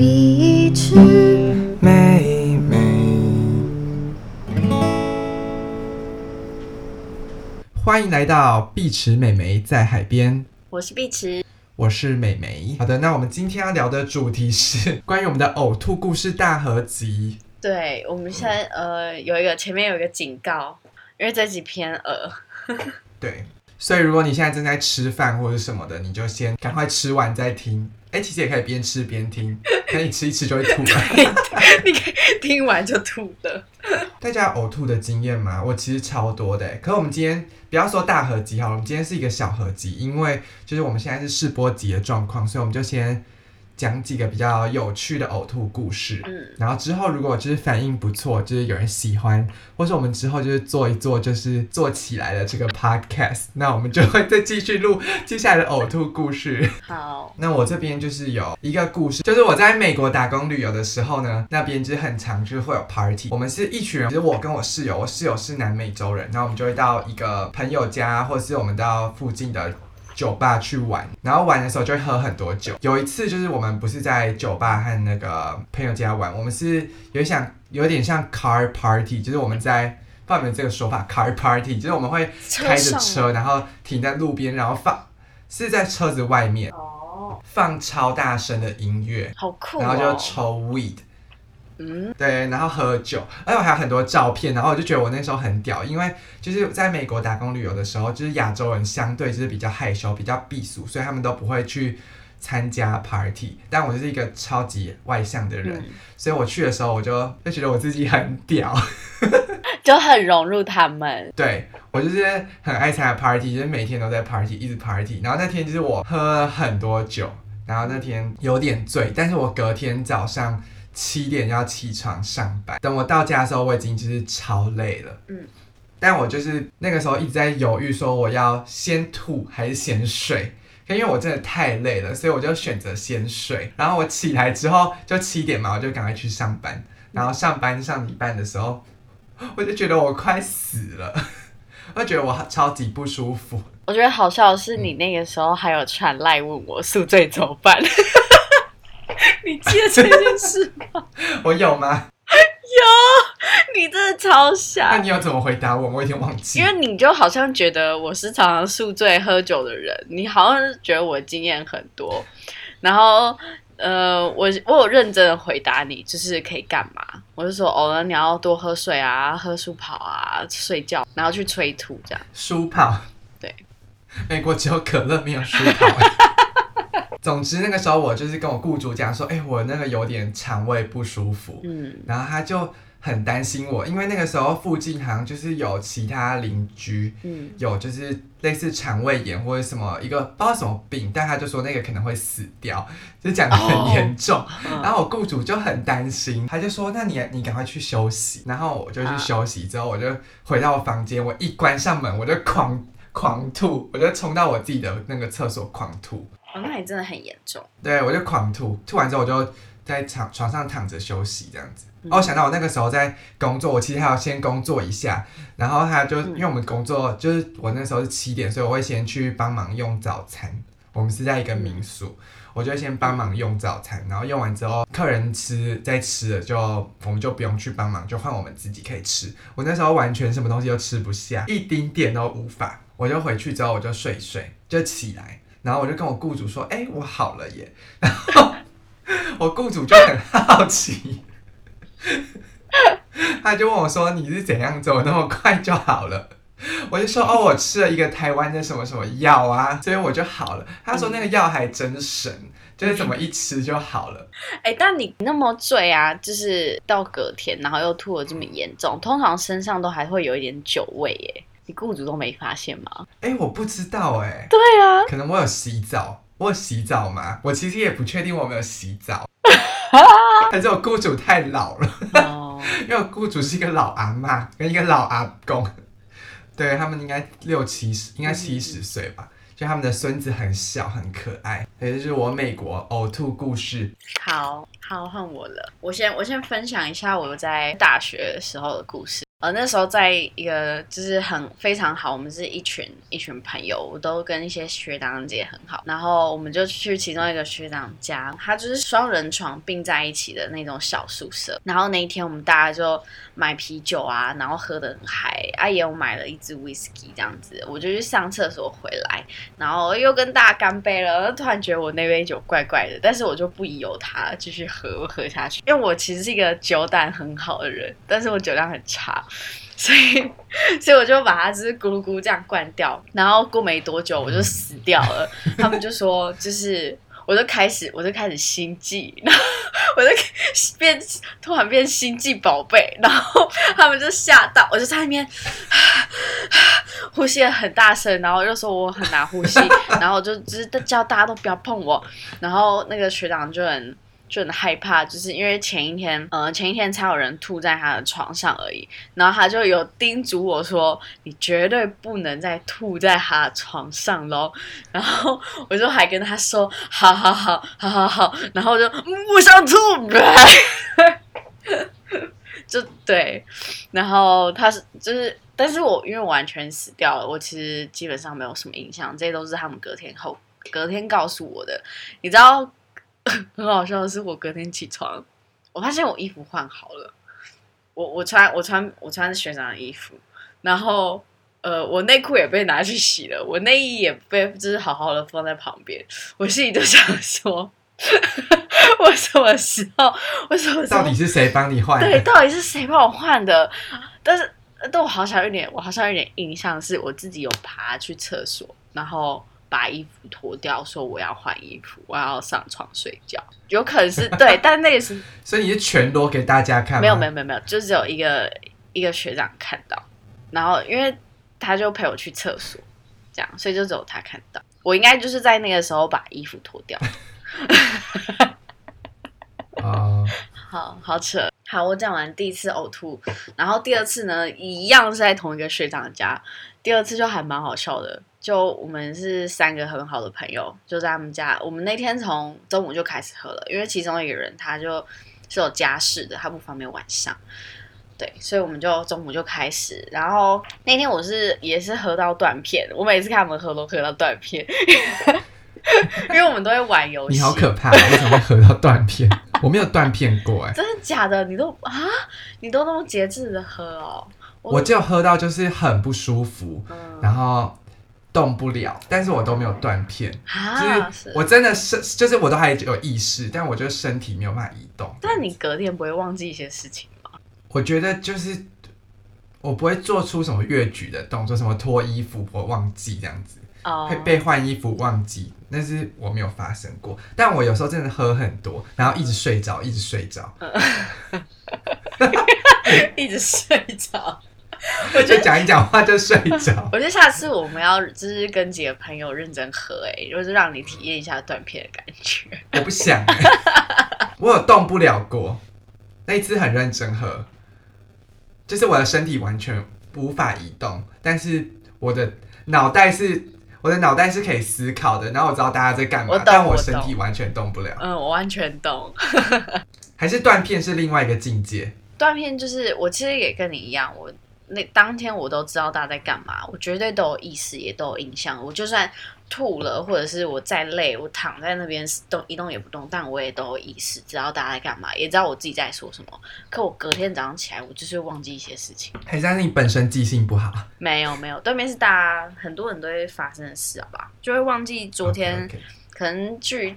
碧池妹妹。欢迎来到碧池美眉在海边，我是碧池，我是美眉。好的，那我们今天要聊的主题是关于我们的呕吐故事大合集。对我们现在呃有一个前面有一个警告，因为这集偏恶，对，所以如果你现在正在吃饭或者什么的，你就先赶快吃完再听。哎、其实也可以边吃边听，可以吃一吃就会吐了。你可以听完就吐的。大家有呕吐的经验吗？我其实超多的欸，可是我们今天不要说大合集好了，我们今天是一个小合集，因为就是我们现在是试播集的状况，所以我们就先讲几个比较有趣的呕吐故事。嗯，然后之后如果就是反应不错，就是有人喜欢，或是我们之后就是做一做，就是做起来的这个 podcast，那我们就会再继续录接下来的呕吐故事。好，那我这边就是有一个故事，就是我在美国打工旅游的时候呢，那边就是很常就是会有 party。我们是一群人，就是我跟我室友，我室友是南美洲人，然后我们就会到一个朋友家，或者是我们到附近的。酒吧去玩，然后玩的时候就会喝很多酒。有一次就是我们不是在酒吧和那个朋友家玩，我们是有想有点像 car party，就是我们在不知道有这个说法 car party，就是我们会开着车，然后停在路边，然后放是在车子外面。哦，放超大声的音乐，好酷哦。然后就抽 weed，嗯，对，然后喝酒，而且我还有很多照片，然后我就觉得我那时候很屌，因为就是在美国打工旅游的时候，就是亚洲人相对就是比较害羞、比较避俗，所以他们都不会去参加 party，但我就是一个超级外向的人，嗯所以我去的时候我就就觉得我自己很屌，就很融入他们。对我就是很爱参加 party，就是每天都在 party，一直 party。然后那天就是我喝了很多酒，然后那天有点醉，但是我隔天早上七点要起床上班。等我到家的时候，我已经就是超累了。嗯。但我就是那个时候一直在犹豫，说我要先吐还是先睡。可因为我真的太累了，所以我就选择先睡。然后我起来之后就七点嘛，我就赶快去上班。然后上班上一半的时候，我就觉得我快死了，我觉得我超级不舒服。我觉得好笑的是，你那个时候还有传赖问我宿醉怎么办？你记得这件事吗？我有吗？有你真的超那，你有怎么回答我？我有点忘记。因为你就好像觉得我是常常宿醉喝酒的人，你好像是觉得我经验很多，然后呃，我我有认真的回答你，就是可以干嘛？我就说哦，那你要多喝水啊，喝舒跑啊，睡觉，然后去催吐这样。舒跑。对，美国只有可乐，没有舒跑。总之那个时候我就是跟我雇主讲说，哎、我那个有点肠胃不舒服，嗯，然后他就很担心我，因为那个时候附近好像就是有其他邻居嗯，有就是类似肠胃炎或者什么一个不知道什么病，但他就说那个可能会死掉，就讲的很严重。嗯 然后我雇主就很担心，他就说：“那你你赶快去休息。”然后我就去休息，之后我就回到我房间，我一关上门我就狂狂吐，我就冲到我自己的那个厕所狂吐。哦，那你真的很严重。对，我就狂吐，吐完之后我就在床床上躺着休息这样子。嗯哦，想到我那个时候在工作，我其实还要先工作一下，然后他就、嗯因为我们工作就是我那时候是七点，所以我会先去帮忙用早餐。我们是在一个民宿，我就先帮忙用早餐，然后用完之后客人吃再吃了就我们就不用去帮忙，就换我们自己可以吃。我那时候完全什么东西都吃不下，一丁点都无法。我就回去之后我就睡一睡，就起来，然后我就跟我雇主说：“哎、我好了耶。”然后 我雇主就很好奇，他就问我说：“你是怎样走那么快就好了？”我就说：“哦，我吃了一个台湾的什么什么药啊，所以我就好了。”他说：“那个药还真神，就是怎么一吃就好了。哎、但你那么醉啊，就是到隔天，然后又吐的这么严重，通常身上都还会有一点酒味耶。你雇主都没发现吗？”哎，我不知道哎，对啊，可能我有洗澡，我有洗澡吗？我其实也不确定我有没有洗澡，还是我雇主太老了。哦，因为我雇主是一个老阿妈跟一个老阿公，对他们应该六七十，应该七十岁吧。就他们的孙子很小很可爱，也就是我美国呕吐故事。好好换我了。我先我先分享一下我在大学的时候的故事。呃，那时候在一个就是很非常好，我们是一群一群朋友，我都跟一些学长姐很好，然后我们就去其中一个学长家，他就是双人床并在一起的那种小宿舍。然后那一天我们大家就买啤酒啊，然后喝的很嗨，啊也有买了一支 whisky 这样子，我就去上厕所回来，然后又跟大家干杯了，突然觉得我那杯酒怪怪的，但是我就不疑有他，继续喝喝下去，因为我其实是一个酒胆很好的人，但是我酒量很差。所以，所以我就把它就是咕噜咕这样灌掉，然后过没多久我就死掉了。他们就说，就是我就开始，我就开始心悸，然后我就变突然变心悸宝贝，然后他们就吓到，我就在那边呼吸很大声，然后又说我很难呼吸，然后就只是叫大家都不要碰我，然后那个学长就很。就很害怕，就是因为前一天，呃，前一天才有人吐在他的床上而已。然后他就有叮嘱我说：“你绝对不能再吐在他的床上喽。”然后我就还跟他说：“好好好，好好好。” 然后我就我想吐，就对。然后他是就是，但是我因为完全死掉了，我其实基本上没有什么印象。这些都是他们隔天后隔天告诉我的，你知道。很好笑的是，我隔天起床，我发现我衣服换好了。我我穿我穿我穿学长的衣服，然后呃，我内裤也被拿去洗了，我内衣也被就是好好的放在旁边。我心里就想说，我什么时候？我什么？到底是谁帮你换？对，到底是谁帮我换的？但是，但我好像有点，我好像有点印象，是我自己有爬去厕所，然后。把衣服脱掉，说我要换衣服，我要上床睡觉，有可能是对，但那个是，所以你是全裸给大家看？没有没有没有没有，就只有一个一个学长看到，然后因为他就陪我去厕所，这样，所以就只有他看到。我应该就是在那个时候把衣服脱掉。啊，好好扯。好，我讲完第一次呕吐，然后第二次呢，一样是在同一个学长家，第二次就还蛮好笑的。就我们是三个很好的朋友，就在他们家。我们那天从中午就开始喝了，因为其中一个人他就是有家室的，他不方便晚上。对，所以我们就中午就开始。然后那天我是也是喝到断片，我每次看他们喝都喝到断片，因为我们都会玩游戏。你好可怕，为什么会喝到断片？我没有断片过哎，真的假的？你都啊，你都那么节制的喝哦？我就喝到就是很不舒服，然后。动不了，但是我都没有断片，就是我真的是，就是我都还有意识，但我觉得身体没有办法移动。但你隔天不会忘记一些事情吗？我觉得就是我不会做出什么越举的动作，什么脱衣服我忘记这样子，会被换衣服忘记，但是我没有发生过。但我有时候真的喝很多，然后一直睡着，一直睡着，一直睡着。我就讲一讲话就睡着。我觉得下次我们要就是跟几个朋友认真喝，哎，就是让你体验一下断片的感觉。我不想，我有动不了过。那一次很认真喝，就是我的身体完全无法移动，但是我的脑袋是，我的脑袋是可以思考的。然后我知道大家在干嘛，但我身体完全动不了。嗯，我完全懂。还是断片是另外一个境界。断片就是我其实也跟你一样，我。那当天我都知道大家在干嘛，我绝对都有意识，也都有印象。我就算吐了，或者是我再累，我躺在那边动一动也不动，但我也都有意识，知道大家在干嘛，也知道我自己在说什么。可我隔天早上起来，我就是忘记一些事情。还是你本身记性不好？没有没有，对面是大家很多人都会发生的事，好吧？就会忘记昨天可能去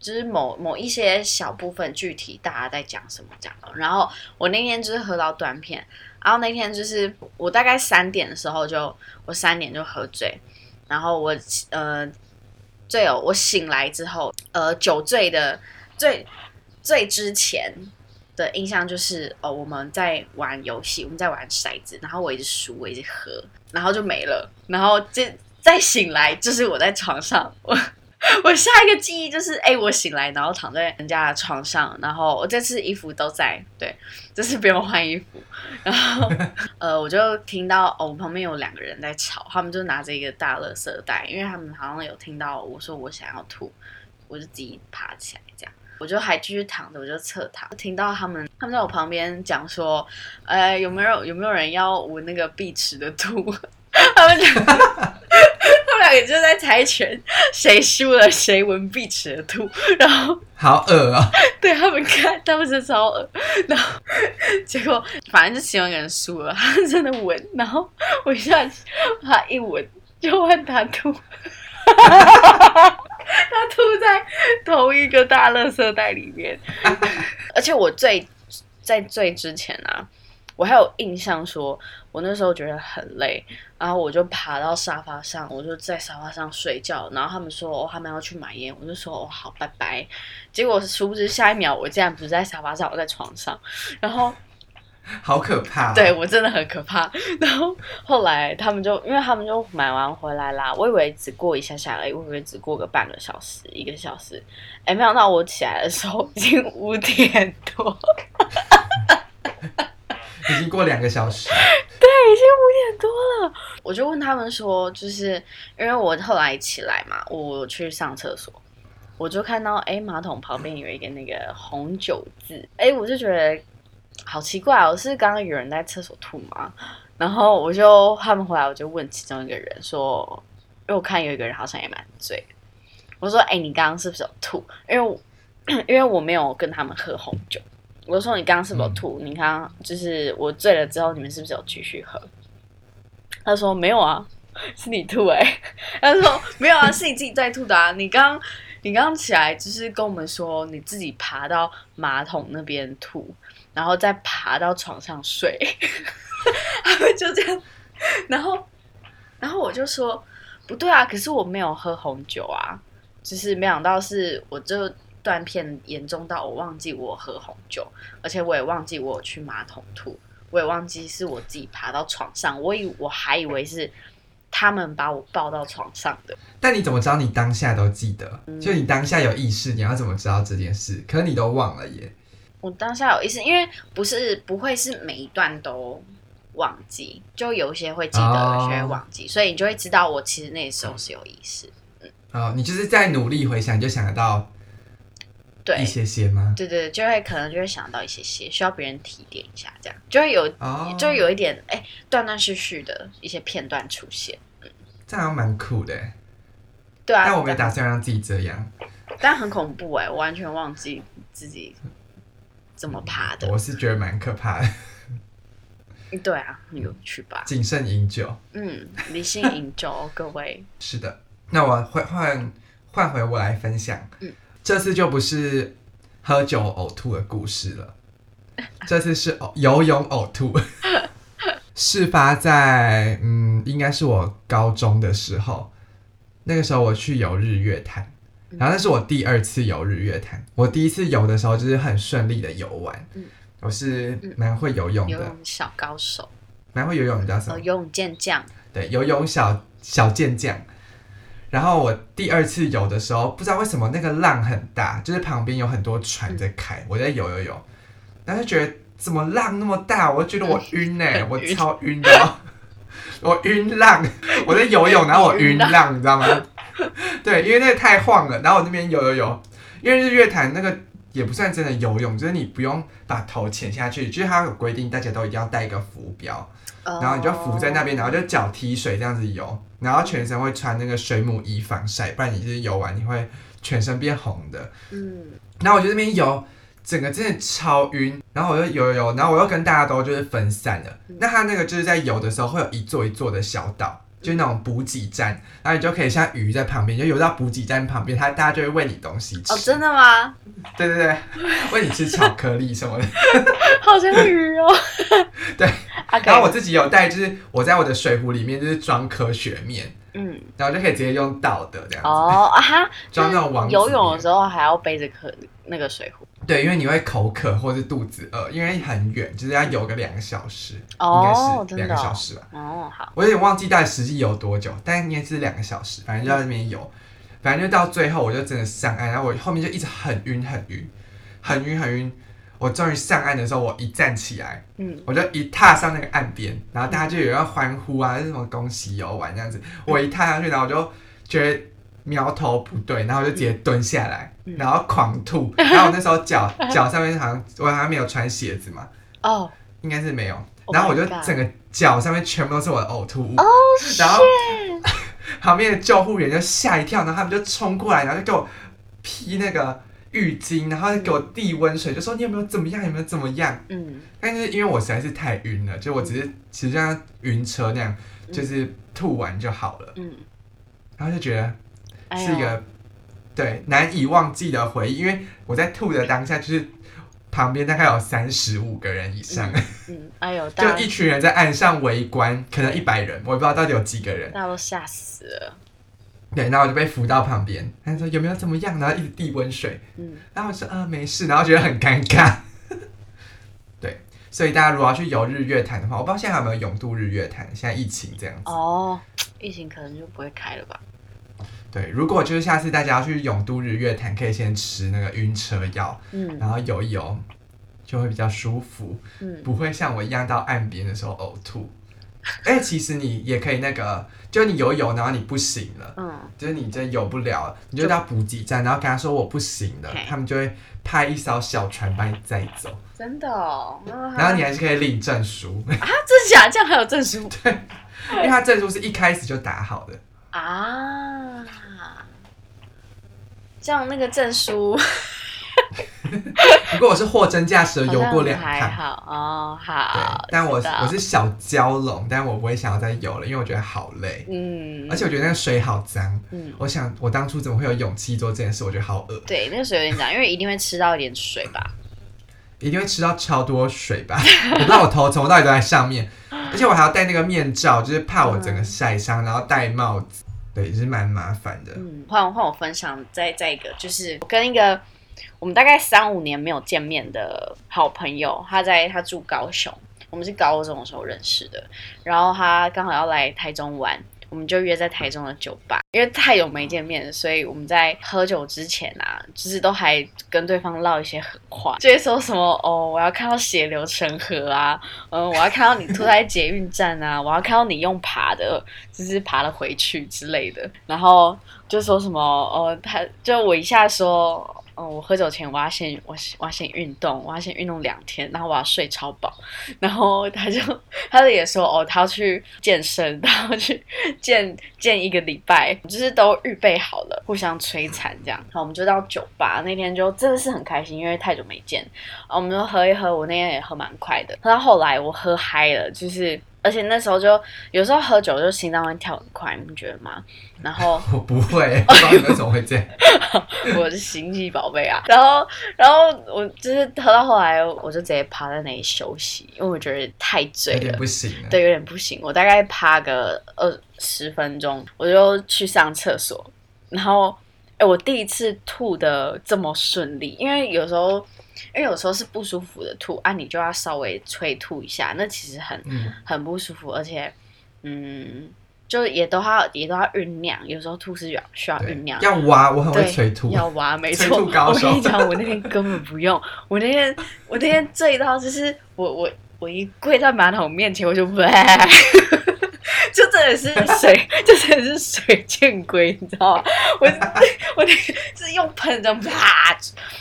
就是某某一些小部分具体大家在讲什么这样。然后我那天就是喝到断片。然后那天就是我大概三点的时候就我三点就喝醉，然后我呃醉有我醒来之后呃酒醉的醉醉之前的印象就是哦我们在玩游戏我们在玩骰子，然后我一直输我一直喝，然后就没了，然后这再醒来就是我在床上我。我下一个记忆就是，哎，我醒来，然后躺在人家的床上，然后我这次衣服都在，对，这次不用换衣服，然后 呃，我就听到哦，旁边有两个人在吵，他们就拿着一个大垃圾袋，因为他们好像有听到我说我想要吐，我就自己爬起来这样，我就还继续躺着，我就侧躺，听到他们他们在我旁边讲说，呃，有没有有没有人要闻那个碧池的吐？他们讲，两个就在猜拳，谁输了谁闻碧池的吐，然后 好恶哦、对他们看，他们是超恶，然后结果反正就其中一个人输了，他真的闻，然后我一下子他一闻就换他吐，他吐在同一个大垃圾袋里面，而且我最在最之前啊，我还有印象说，我那时候觉得很累，然后我就爬到沙发上，我就在沙发上睡觉。然后他们说哦，他们要去买烟，我就说哦好，拜拜。结果殊不知下一秒我竟然不是在沙发上，我在床上。然后 好可怕、哦。对我真的很可怕。然后后来他们就因为他们就买完回来啦，我以为只过一下下而已，我以为只过个半个小时、一个小时。哎，没想到我起来的时候已经五点多。已经过两个小时。对，已经五点多了。我就问他们说，就是因为我后来起来嘛，我去上厕所，我就看到哎，马桶旁边有一个那个红酒渍，哎，我就觉得好奇怪哦，是刚刚有人在厕所吐吗？然后我就他们回来，我就问其中一个人说，因为我看有一个人好像也蛮醉，我说哎，你刚刚是不是有吐？因为 因为我没有跟他们喝红酒。我就说你刚刚是不是有吐？你刚刚就是我醉了之后，你们是不是有继续喝？他说没有啊，是你吐哎、他说没有啊，是你自己在吐的啊。你刚你刚刚起来就是跟我们说你自己爬到马桶那边吐，然后再爬到床上睡，他们就这样。然后然后我就说不对啊，可是我没有喝红酒啊，就是没想到是我就。断片严重到我忘记我喝红酒，而且我也忘记我去马桶吐，我也忘记是我自己爬到床上，我以我还以为是他们把我抱到床上的。但你怎么知道你当下都记得？嗯就你当下有意识，你要怎么知道这件事？可是你都忘了耶。我当下有意识，因为不是不会是每一段都忘记，就有些会记得，哦有些会忘记，所以你就会知道我其实那时候是有意识。哦，你就是在努力回想，你就想得到对一些些吗？对对，就会可能就会想到一些些，需要别人提点一下，这样就会有哦，就有一点哎断断续续的一些片段出现。这样蛮酷的耶。对啊，但我没打算让自己这样，但很恐怖哎、我完全忘记自己怎么爬的。我是觉得蛮可怕的。对啊，很有趣吧？谨慎饮酒，嗯，理性饮酒，各位。是的。那我换换换回我来分享，嗯这次就不是喝酒呕吐的故事了，这次是呕游泳呕吐。事发在嗯，应该是我高中的时候，那个时候我去游日月潭，嗯然后那是我第二次游日月潭。我第一次游的时候就是很顺利的游完，嗯我是蛮会游泳的，游泳小高手，蛮会游泳，你知道什么呃，？游泳健将，对，游泳小小健将。然后我第二次游的时候，不知道为什么那个浪很大，就是旁边有很多船在开，我在游游游，然后就觉得怎么浪那么大，我就觉得我晕 呢、我超晕的哦，我晕浪，我在游泳，然后我晕浪，你知道吗？对，因为那个太晃了，然后我那边游游游，因为日月潭那个也不算真的游泳，就是你不用把头潜下去，就是它有规定，大家都一定要带一个浮标，然然后你就浮在那边，然后就脚踢水这样子游，然后全身会穿那个水母衣防晒，不然你就是游完你会全身变红的。嗯，然后我就在那边游，整个真的超晕，然后我就游游游，然后我又跟大家都就是分散了。那它那个就是在游的时候会有一座一座的小岛。就是那种补给站，然后你就可以像鱼在旁边，就游到补给站旁边，它大家就会喂你东西吃。哦，真的吗？对对对，喂你吃巧克力什么的。好像鱼哦。对然后我自己有带，就是我在我的水壶里面就是装科学面，嗯，然后就可以直接用倒的这样子。哦啊哈，装那种网游泳的时候还要背着可那个水壶。对，因为你会口渴或是肚子饿，因为很远，就是要游个两个小时，哦应该是两个小时吧。哦，好，我有点忘记到底实际游多久，但应该是两个小时，反正就在那边游，反正就到最后我就真的上岸，然后我后面就一直很晕很晕，很晕很晕。我终于上岸的时候，我一站起来，嗯，我就一踏上那个岸边，然后大家就有人要欢呼啊，什么恭喜游玩这样子。我一踏上去，然后我就觉得苗头不对，然后我就直接蹲下来，嗯。然后狂吐，然后我那时候脚脚上面好像我好像没有穿鞋子嘛，哦，应该是没有，Oh 然后我就整个脚上面全部都是我的呕吐物，哦，然后 旁边的救护员就吓一跳，然后他们就冲过来，然后就给我披那个浴巾，然后就给我递温水，就说你有没有怎么样，有没有怎么样？嗯。但是因为我实在是太晕了，就我只是其实像晕车那样，就是吐完就好了，嗯，然后就觉得是一个、对难以忘记的回忆，因为我在吐的当下，就是旁边大概有三十五个人以上，嗯，哎呦，就一群人在岸上围观，可能一百人，我也不知道到底有几个人。大家都吓死了。对，然后我就被扶到旁边，他说有没有怎么样，然后一直递温水，嗯，然后我说呃没事，然后觉得很尴尬。对，所以大家如果要去游日月潭的话，我不知道现在还有没有永渡日月潭，现在疫情这样子。哦，疫情可能就不会开了吧？对，如果就是下次大家要去永都日月潭，可以先吃那个晕车药，嗯然后游一游，就会比较舒服，嗯，不会像我一样到岸边的时候呕吐。哎，其实你也可以那个，就你游一游，然后你不行了，嗯，就是你真游不了了，你就到补给站，然后跟他说我不行了，他们就会派一艘小船把你载走，真的哦。然后你还是可以领证书，啊，真假？这样还有证书对因为他证书是一开始就打好的。啊？这样那个证书不过我是货真价实的游过两好像还趟，好哦，好。，但我我是小蛟龙，但我不会想要再游了，因为我觉得好累，嗯，而且我觉得那个水好脏。嗯，我想我当初怎么会有勇气做这件事？我觉得好恶，对，那个水有点脏，因为一定会吃到一点水吧。一定会吃到超多水吧？我不知道我头从头到尾都在上面，而且我还要戴那个面罩，就是怕我整个晒伤，然后戴帽子，对，也是蛮麻烦的。嗯，换换我分享再再一个，就是我跟一个我们大概三五年没有见面的好朋友，他在他住高雄，我们是高中的时候认识的，然后他刚好要来台中玩。我们就约在台中的酒吧，因为太久没见面，所以我们在喝酒之前啊，就是都还跟对方唠一些狠话，就会说什么哦，我要看到血流成河啊，嗯，我要看到你吐在捷运站啊，我要看到你用爬的，就是爬了回去之类的，然后就说什么哦，他就我一下说。哦，我喝酒前我要先我我要先运动，我要先运动两天，然后我要睡超饱，然后他就他就也说哦，他要去健身，他要去健健一个礼拜，就是都预备好了，互相摧残这样。好我们就到酒吧，那天就真的是很开心，因为太久没见，然后我们就喝一喝，我那天也喝蛮快的，喝到后来我喝嗨了，就是而且那时候就有时候喝酒就心脏会跳很快，你不觉得吗？然后 我不会，不知道你为什么会这样。我是心机宝贝啊。然后，然后我就是喝到后来，我就直接趴在那里休息，因为我觉得太醉有点了，不行了。对，有点不行。我大概趴个二十分钟，我就去上厕所。然后，哎，我第一次吐的这么顺利，因为有时候，因为有时候是不舒服的吐啊，你就要稍微催吐一下，那其实很嗯，很不舒服，而且，嗯。就也都要也都要酝酿，有时候吐是需要需要酝酿，要挖，我很会对，催吐。要挖，没催错。吐高手我跟你讲，我那天根本不用，我那天我那天醉到就是我我我一跪在马桶面前，我就喂，就真的是水，就真的是水见龟，你知道吗？我 我那个是用喷的啪，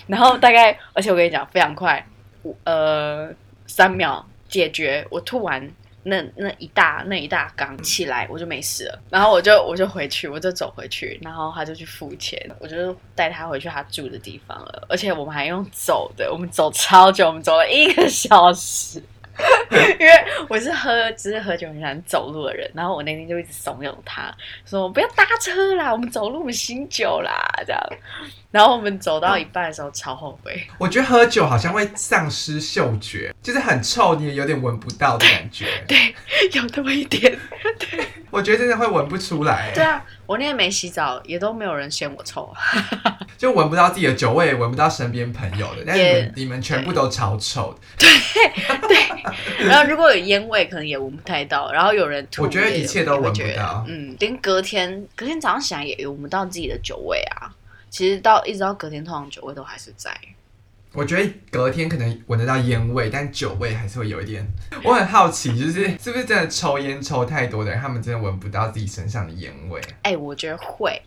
然后大概，而且我跟你讲非常快，五呃三秒解决，我吐完。那那一大那一大缸起来，我就没事了。然后我就我就回去，我就走回去，然后他就去付钱，我就带他回去他住的地方了。而且我们还用走的，我们走超久，我们走了一个小时。因为我是喝，只是喝酒很喜欢走路的人，然后我那天就一直怂恿他说：“不要搭车啦，我们走路，我们醒酒啦。”这样，然后我们走到一半的时候超后悔，我觉得喝酒好像会丧失嗅觉，就是很臭，你也有点闻不到的感觉。对，有那么一点。对我觉得真的会闻不出来，对啊，我那天没洗澡，也都没有人嫌我臭。就闻不到自己的酒味，也闻不到身边朋友的，但是你也们你们全部都超臭的。然后如果有烟味，可能也闻不太到。然后有人吐，我觉得一切都闻不到嗯，连隔天隔天早上起来也闻不到自己的酒味啊。其实到一直到隔天，通常酒味都还是在。我觉得隔天可能闻得到烟味，但酒味还是会有一点。我很好奇，就是是不是真的抽烟抽太多的人，他们真的闻不到自己身上的烟味？哎、我觉得会，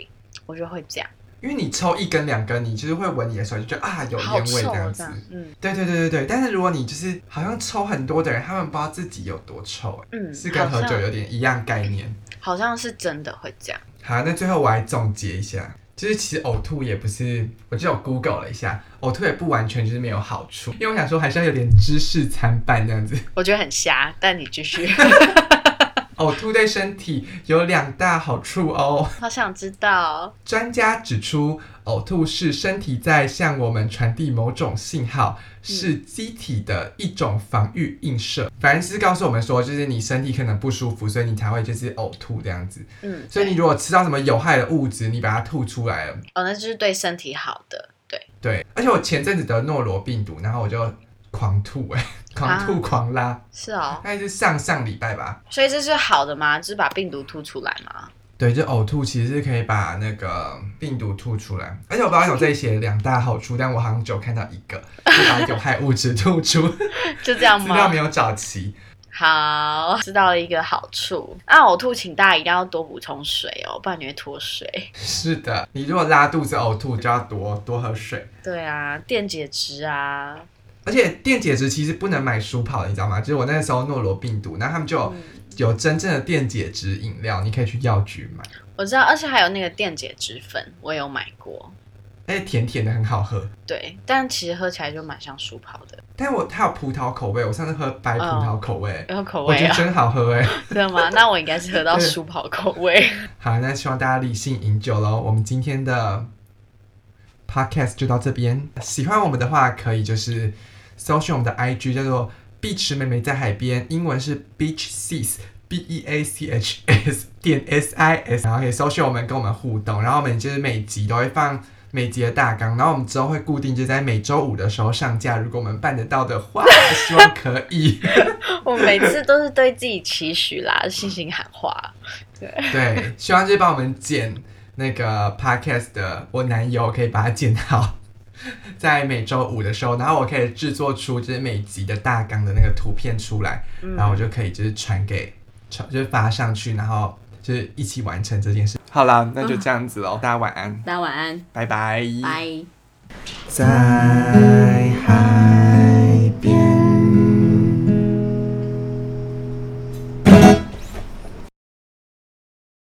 我觉得会这样。因为你抽一根两根，你就是会闻你的手就觉得啊有好烟味这样子嗯对对对对对，但是如果你就是好像抽很多的人，他们不知道自己有多臭，哎嗯，是跟喝酒有点一样概念。好像是真的会这样。好，那最后我来总结一下，就是其实呕吐也不是，我就有 Google 了一下，呕吐也不完全就是没有好处，因为我想说还是要有点知识参半这样子。我觉得很瞎，但你继续。呕吐对身体有两大好处哦。好想知道，专家指出，呕吐是身体在向我们传递某种信号，是机体的一种防御映射。反正是告诉我们说，就是你身体可能不舒服，所以你才会就是呕吐这样子。嗯，所以你如果吃到什么有害的物质，你把它吐出来了，哦，那就是对身体好的，对，对。而且我前阵子得诺罗病毒，然后我就狂吐、哎，狂吐狂拉，是哦，大概是上上礼拜吧。所以这是好的吗？就是把病毒吐出来吗？对，就呕吐其实是可以把那个病毒吐出来，而且我不知道有这里写两大好处，但我好像只有看到一个，就把有害物质吐出，就这样吗 资料没？有找齐。好，知道了一个好处。那呕吐，请大家一定要多补充水哦，不然你会脱水。是的，你如果拉肚子呕吐，就要多多喝水。对啊，电解质啊，而且电解质其实不能买舒跑的，你知道吗？就是我那时候诺罗病毒，然后他们就有,、有真正的电解质饮料，你可以去药局买，我知道，而且还有那个电解质粉，我也有买过。而且甜甜的，很好喝。对，但其实喝起来就蛮像舒跑的，但我它有葡萄口味，我上次喝白葡萄口味，有口我觉得真好喝哎。真的吗？那我应该是喝到对舒跑口味。好，那希望大家理性饮酒喽。我们今天的 podcast 就到这边。喜欢我们的话，可以就是搜寻我们的 IG 叫做 Beach 妹妹在海边，英文是 Beach Sis。B E A C H S 点 S I S，然后可以搜寻我们跟我们互动，然后我们就是每集都会放每集的大纲，然后我们之后会固定就在每周五的时候上架，如果我们办得到的话，希望可以。我每次都是对自己期许啦，信心喊话。对，希望就是帮我们剪那个 podcast 的我男友可以把它剪好，在每周五的时候，然后我可以制作出就是每集的大纲的那个图片出来，嗯。然后我就可以就是传给传就是发上去，然后就是一起完成这件事。好啦，那就这样子喽，大家晚安，大家晚安，拜拜，拜。在海